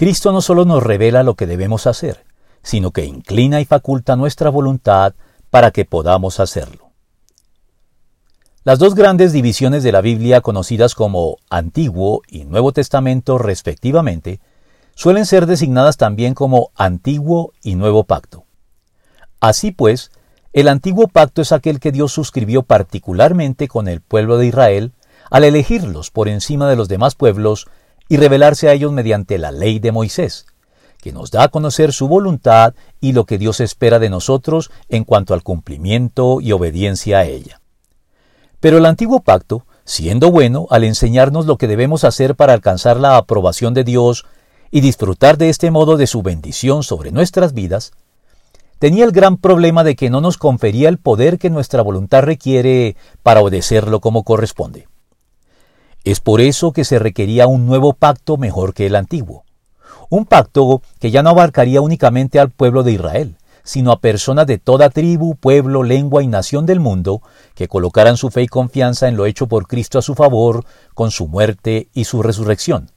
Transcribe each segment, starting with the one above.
Cristo no solo nos revela lo que debemos hacer, sino que inclina y faculta nuestra voluntad para que podamos hacerlo. Las dos grandes divisiones de la Biblia conocidas como Antiguo y Nuevo Testamento respectivamente, suelen ser designadas también como Antiguo y Nuevo Pacto. Así pues, el Antiguo Pacto es aquel que Dios suscribió particularmente con el pueblo de Israel al elegirlos por encima de los demás pueblos y revelarse a ellos mediante la ley de Moisés, que nos da a conocer su voluntad y lo que Dios espera de nosotros en cuanto al cumplimiento y obediencia a ella. Pero el antiguo pacto, siendo bueno al enseñarnos lo que debemos hacer para alcanzar la aprobación de Dios y disfrutar de este modo de su bendición sobre nuestras vidas, tenía el gran problema de que no nos confería el poder que nuestra voluntad requiere para obedecerlo como corresponde. Es por eso que se requería un nuevo pacto mejor que el antiguo, un pacto que ya no abarcaría únicamente al pueblo de Israel, sino a personas de toda tribu, pueblo, lengua y nación del mundo que colocaran su fe y confianza en lo hecho por Cristo a su favor con su muerte y su resurrección,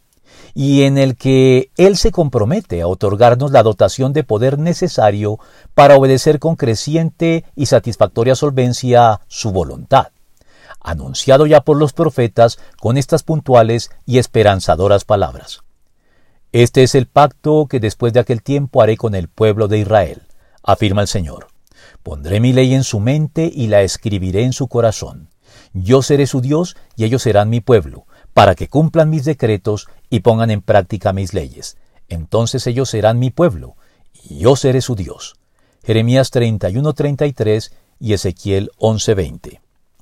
y en el que Él se compromete a otorgarnos la dotación de poder necesario para obedecer con creciente y satisfactoria solvencia su voluntad, anunciado ya por los profetas con estas puntuales y esperanzadoras palabras. Este es el pacto que después de aquel tiempo haré con el pueblo de Israel, afirma el Señor. Pondré mi ley en su mente y la escribiré en su corazón. Yo seré su Dios y ellos serán mi pueblo, para que cumplan mis decretos y pongan en práctica mis leyes. Entonces ellos serán mi pueblo, y yo seré su Dios. Jeremías 31:33 y Ezequiel 11:20.